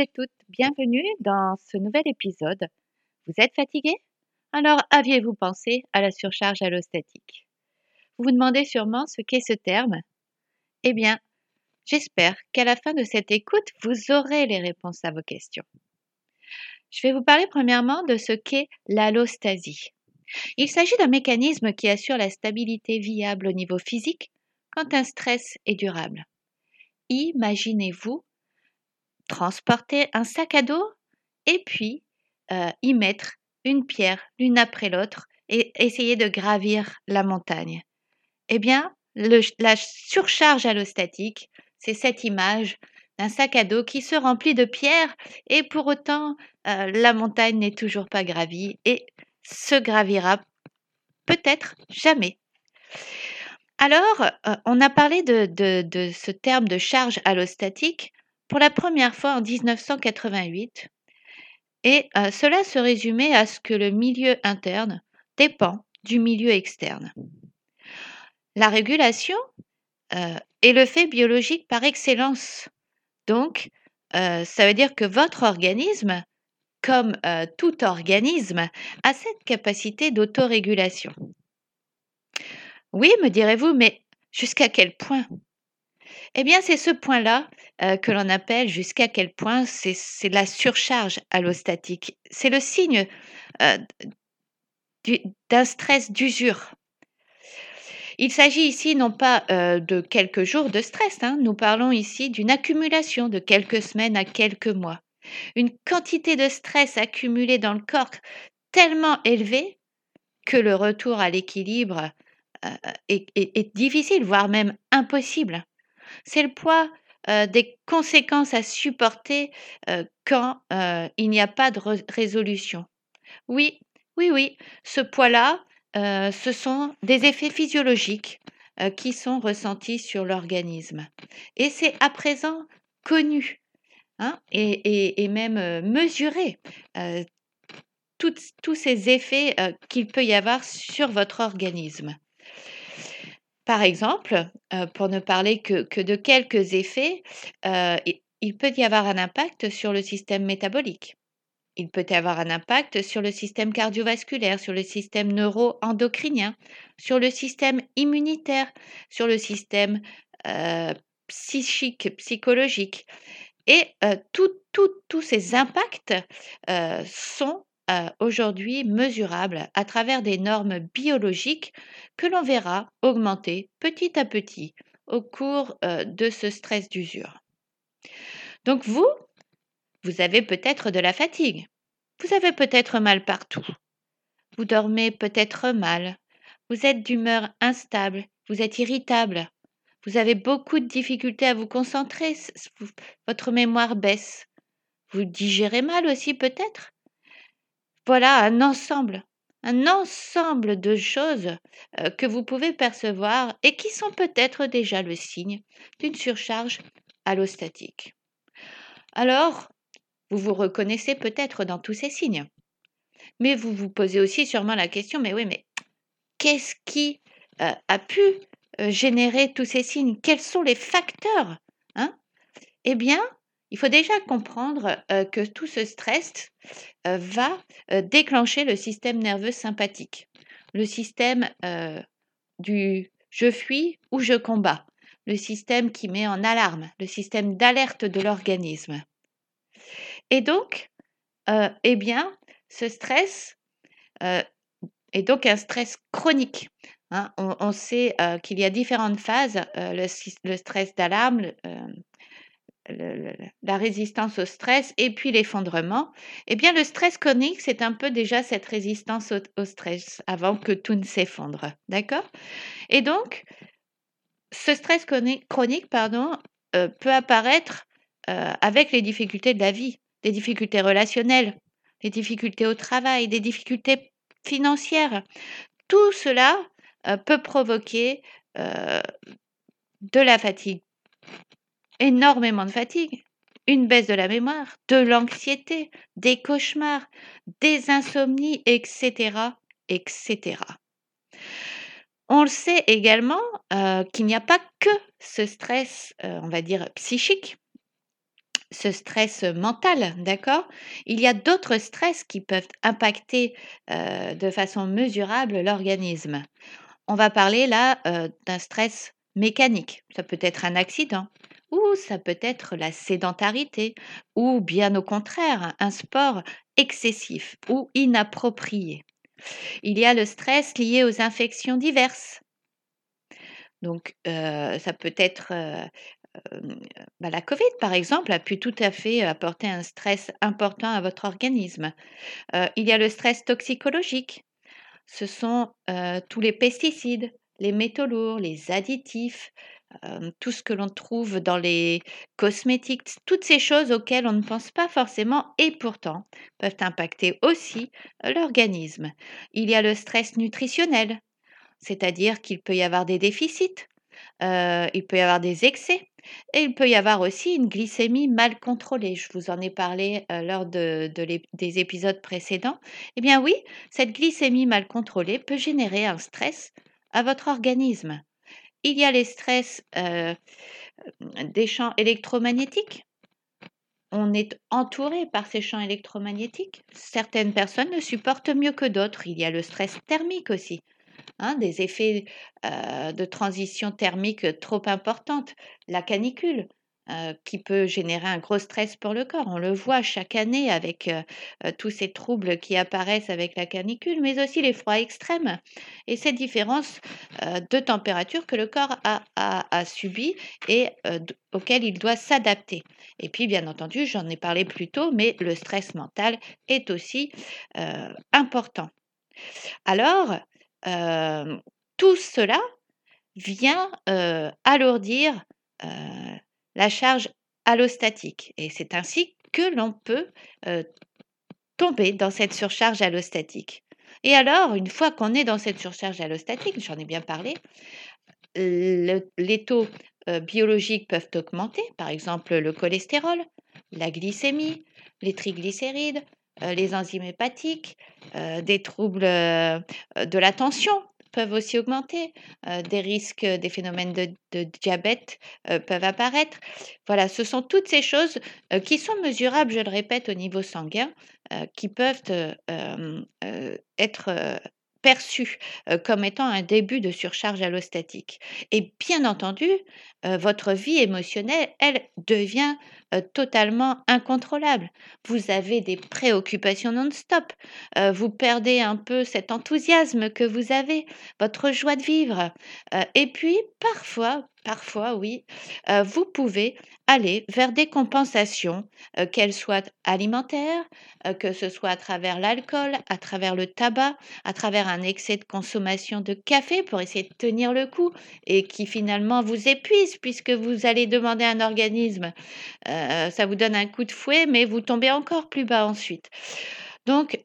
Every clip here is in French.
Et toutes, bienvenue dans ce nouvel épisode. Vous êtes fatigué Alors, aviez-vous pensé à la surcharge allostatique? Vous vous demandez sûrement ce qu'est ce terme? Eh bien, j'espère qu'à la fin de cette écoute, vous aurez les réponses à vos questions. Je vais vous parler premièrement de ce qu'est l'allostasie. Il s'agit d'un mécanisme qui assure la stabilité viable au niveau physique quand un stress est durable. Imaginez-vous transporter un sac à dos et puis euh, y mettre une pierre l'une après l'autre et essayer de gravir la montagne. Eh bien, la surcharge allostatique, c'est cette image d'un sac à dos qui se remplit de pierres et pour autant euh, la montagne n'est toujours pas gravie et se gravira peut-être jamais. Alors, euh, on a parlé de, de, ce terme de charge allostatique pour la première fois en 1988 et euh, cela se résumait à ce que le milieu interne dépend du milieu externe. La régulation est le fait biologique par excellence donc, ça veut dire que votre organisme, comme tout organisme, a cette capacité d'autorégulation. Oui, me direz-vous, mais jusqu'à quel point? Eh bien, c'est ce point-là que l'on appelle jusqu'à quel point c'est la surcharge allostatique. C'est le signe d'un stress d'usure. Il s'agit ici non pas de quelques jours de stress, hein, nous parlons ici d'une accumulation de quelques semaines à quelques mois. Une quantité de stress accumulée dans le corps tellement élevée que le retour à l'équilibre est, difficile, voire même impossible. C'est le poids des conséquences à supporter quand il n'y a pas de résolution. Oui, oui, oui, ce poids-là, ce sont des effets physiologiques qui sont ressentis sur l'organisme. Et c'est à présent connu hein, et, même euh, mesuré tous ces effets qu'il peut y avoir sur votre organisme. Par exemple, pour ne parler que, de quelques effets, il peut y avoir un impact sur le système métabolique. Il peut avoir un impact sur le système cardiovasculaire, sur le système neuro-endocrinien, sur le système immunitaire, sur le système euh, psychique, psychologique. Et euh, tous ces impacts euh, aujourd'hui mesurables à travers des normes biologiques que l'on verra augmenter petit à petit au cours de ce stress d'usure. Donc vous, vous avez peut-être de la fatigue. Vous avez peut-être mal partout. Vous dormez peut-être mal. Vous êtes d'humeur instable. Vous êtes irritable. Vous avez beaucoup de difficultés à vous concentrer. Votre mémoire baisse. Vous digérez mal aussi peut-être? Voilà un ensemble, un ensemble de choses euh, que vous pouvez percevoir et qui sont peut-être déjà le signe d'une surcharge allostatique. Alors, vous vous reconnaissez peut-être dans tous ces signes. Mais vous vous posez aussi sûrement la question, mais oui, mais qu'est-ce qui euh, a pu euh, générer tous ces signes? Quels sont les facteurs hein? Eh bien, il faut déjà comprendre euh, que tout ce stress va déclencher le système nerveux sympathique, le système du je fuis ou je combats, le système qui met en alarme, le système d'alerte de l'organisme. Et donc, euh, eh bien, ce stress euh, est donc un stress chronique. Hein. On, sait euh, qu'il y a différentes phases, le, stress d'alarme, la résistance au stress et puis l'effondrement. Eh bien, le stress chronique, c'est un peu déjà cette résistance au, stress avant que tout ne s'effondre. D'accord? Et donc, ce stress chronique, pardon, peut apparaître avec les difficultés de la vie des difficultés relationnelles, des difficultés au travail, des difficultés financières. Tout cela euh, peut provoquer euh, de la fatigue, énormément de fatigue, une baisse de la mémoire, de l'anxiété, des cauchemars, des insomnies, etc., etc. On le sait également euh, qu'il n'y a pas que ce stress, on va dire, psychique, ce stress mental, d'accord? Il y a d'autres stress qui peuvent impacter euh, de façon mesurable l'organisme. On va parler là euh, d'un stress mécanique. Ça peut être un accident, ou ça peut être la sédentarité, ou bien au contraire, un sport excessif ou inapproprié. Il y a le stress lié aux infections diverses. Donc, euh, ça peut être bah, la Covid, par exemple, a pu tout à fait apporter un stress important à votre organisme. il y a le stress toxicologique. Ce sont tous les pesticides, les métaux lourds, les additifs, tout ce que l'on trouve dans les cosmétiques, toutes ces choses auxquelles on ne pense pas forcément et pourtant peuvent impacter aussi l'organisme. Il y a le stress nutritionnel, c'est-à-dire qu'il peut y avoir des déficits, il peut y avoir des excès et il peut y avoir aussi une glycémie mal contrôlée. Je vous en ai parlé lors de, des épisodes précédents. Eh bien oui, cette glycémie mal contrôlée peut générer un stress à votre organisme. Il y a les stress des champs électromagnétiques. On est entouré par ces champs électromagnétiques. Certaines personnes le supportent mieux que d'autres. Il y a le stress thermique aussi. Hein, des effets de transition thermique trop importante, la canicule. Qui peut générer un gros stress pour le corps. On le voit chaque année avec tous ces troubles qui apparaissent avec la canicule, mais aussi les froids extrêmes et ces différences de température que le corps a, a, subi et auxquelles il doit s'adapter. Et puis, bien entendu, j'en ai parlé plus tôt, mais le stress mental est aussi important. Alors, tout cela vient alourdir la charge allostatique et c'est ainsi que l'on peut tomber dans cette surcharge allostatique. Et alors, une fois qu'on est dans cette surcharge allostatique, j'en ai bien parlé, les taux biologiques peuvent augmenter, par exemple le cholestérol, la glycémie, les triglycérides, euh, les enzymes hépatiques, euh, des troubles euh, de la tension peuvent aussi augmenter, des risques, des phénomènes de, diabète peuvent apparaître. Voilà, ce sont toutes ces choses qui sont mesurables, je le répète, au niveau sanguin, qui peuvent être perçues comme étant un début de surcharge allostatique. Et bien entendu, votre vie émotionnelle, elle devient totalement incontrôlable. Vous avez des préoccupations non-stop. vous perdez un peu cet enthousiasme que vous avez, votre joie de vivre. et puis, parfois, parfois, oui, vous pouvez aller vers des compensations, qu'elles soient alimentaires, que ce soit à travers l'alcool, à travers le tabac, à travers un excès de consommation de café pour essayer de tenir le coup et qui finalement vous épuise puisque vous allez demander à un organisme, ça vous donne un coup de fouet, mais vous tombez encore plus bas ensuite. Donc,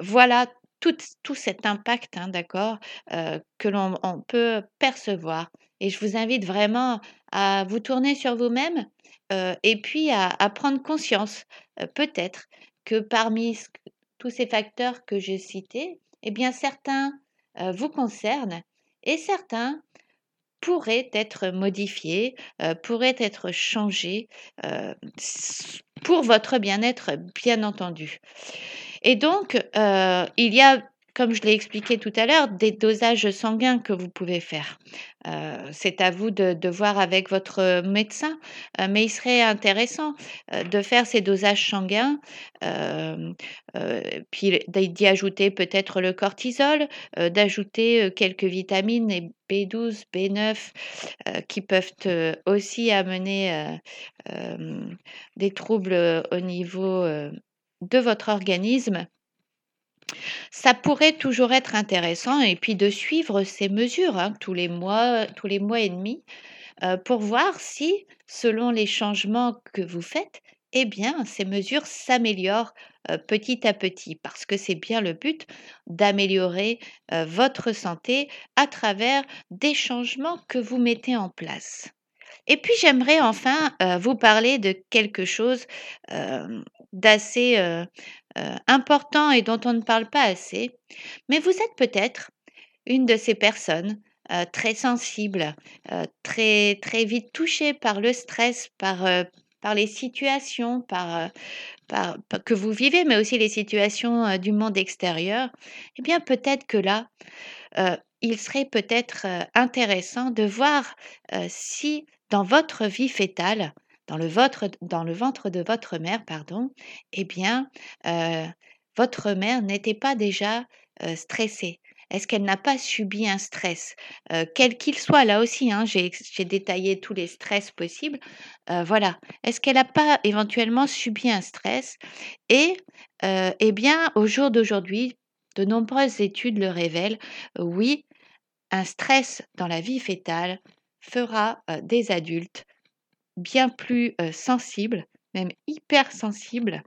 voilà tout, tout, cet impact, hein, d'accord, que l'on peut percevoir et je vous invite vraiment à vous tourner sur vous-même et puis à, prendre conscience, peut-être, que parmi tous ces facteurs que j'ai cités, eh bien certains vous concernent et certains pourraient être modifiés, pourraient être changés pour votre bien-être, bien entendu. Et donc, il y a comme je l'ai expliqué tout à l'heure, des dosages sanguins que vous pouvez faire. Euh, c'est à vous de, voir avec votre médecin, euh, mais il serait intéressant euh, de faire ces dosages sanguins, puis d'y ajouter peut-être le cortisol, d'ajouter quelques vitamines B12, B9 qui peuvent aussi amener des troubles au niveau de votre organisme. Ça pourrait toujours être intéressant et puis de suivre ces mesures hein, tous les mois, tous les mois et demi, euh, pour voir si, selon les changements que vous faites, eh bien, ces mesures s'améliorent euh, petit à petit, parce que c'est bien le but d'améliorer euh, votre santé à travers des changements que vous mettez en place. Et puis j'aimerais enfin vous parler de quelque chose d'assez important et dont on ne parle pas assez. Mais vous êtes peut-être une de ces personnes très sensibles, très, très vite touchées par le stress, par par les situations, par, que vous vivez, mais aussi les situations du monde extérieur, eh bien peut-être que là, il serait peut-être intéressant de voir si dans votre vie fétale, dans le, ventre de votre mère, pardon, eh bien, votre mère n'était pas déjà stressée. Est-ce qu'elle n'a pas subi un stress, quel qu'il soit Là aussi, hein, j'ai détaillé tous les stress possibles. voilà. Est-ce qu'elle n'a pas éventuellement subi un stress? Et eh bien, au jour d'aujourd'hui, de nombreuses études le révèlent. oui, un stress dans la vie fétale fera des adultes bien plus sensibles, même hypersensibles,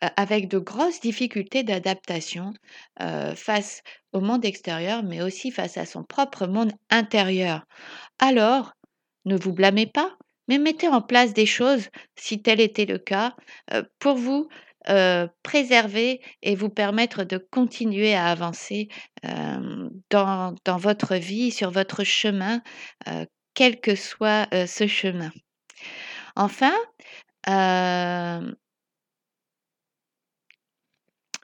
avec de grosses difficultés d'adaptation face au monde extérieur, mais aussi face à son propre monde intérieur. Alors, ne vous blâmez pas, mais mettez en place des choses, si tel était le cas, pour vous préserver et vous permettre de continuer à avancer dans, votre vie, sur votre chemin, quel que soit ce chemin. Enfin,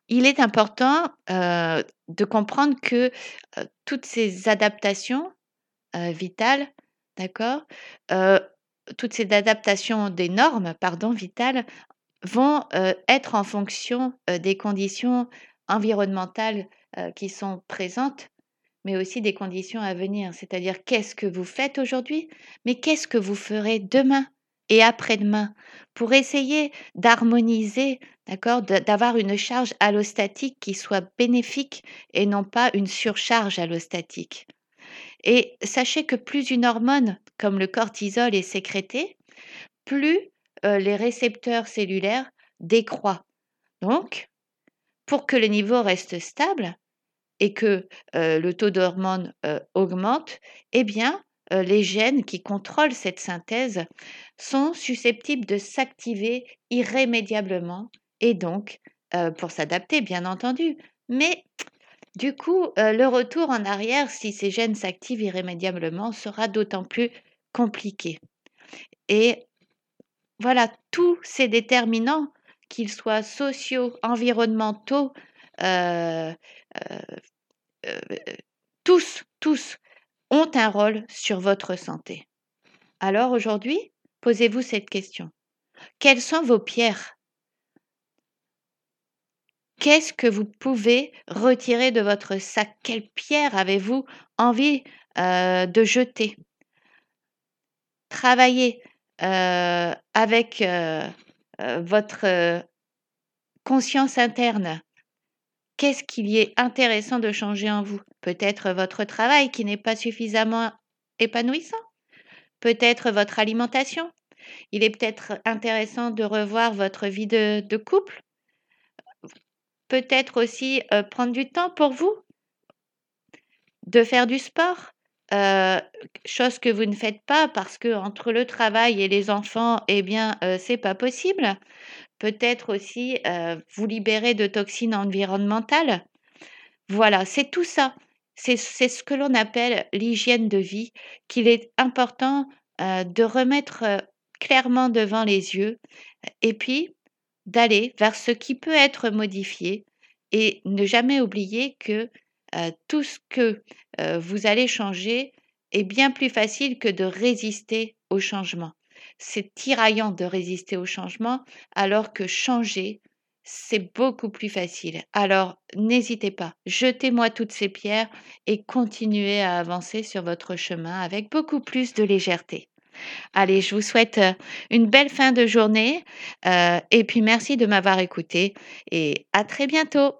il est important de comprendre que toutes ces adaptations vitales, d'accord, toutes ces adaptations des normes, pardon, vitales, vont être en fonction des conditions environnementales qui sont présentes, mais aussi des conditions à venir. C'est-à-dire qu'est-ce que vous faites aujourd'hui, mais qu'est-ce que vous ferez demain? Et après-demain pour essayer d'harmoniser, d'accord, d'avoir une charge allostatique qui soit bénéfique et non pas une surcharge allostatique. Et sachez que plus une hormone comme le cortisol est sécrétée, plus les récepteurs cellulaires décroît. Donc, pour que le niveau reste stable et que le taux d'hormones augmente, eh bien, les gènes qui contrôlent cette synthèse sont susceptibles de s'activer irrémédiablement et donc pour s'adapter, bien entendu. Mais du coup, le retour en arrière, si ces gènes s'activent irrémédiablement, sera d'autant plus compliqué. Et voilà, tous ces déterminants, qu'ils soient sociaux, environnementaux, euh, euh, euh, tous, tous ont un rôle sur votre santé. Alors aujourd'hui, posez-vous cette question. Quelles sont vos pierres? Qu'est-ce que vous pouvez retirer de votre sac? Quelle pierre avez-vous envie de jeter? Travaillez avec votre conscience interne. Qu'est-ce qu'il y est intéressant de changer en vous? Peut-être votre travail qui n'est pas suffisamment épanouissant? Peut-être votre alimentation? Il est peut-être intéressant de revoir votre vie de, couple Peut-être aussi prendre du temps pour vous De faire du sport euh, chose que vous ne faites pas parce que entre le travail et les enfants, eh bien, euh, c'est pas possible. Peut-être aussi euh, vous libérer de toxines environnementales. Voilà, c'est tout ça. C'est ce que l'on appelle l'hygiène de vie, qu'il est important de remettre clairement devant les yeux et puis d'aller vers ce qui peut être modifié et ne jamais oublier que tout ce que vous allez changer est bien plus facile que de résister au changement. C'est tiraillant de résister au changement alors que changer, c'est beaucoup plus facile. Alors n'hésitez pas, jetez-moi toutes ces pierres et continuez à avancer sur votre chemin avec beaucoup plus de légèreté. Allez, je vous souhaite une belle fin de journée et puis merci de m'avoir écouté et à très bientôt.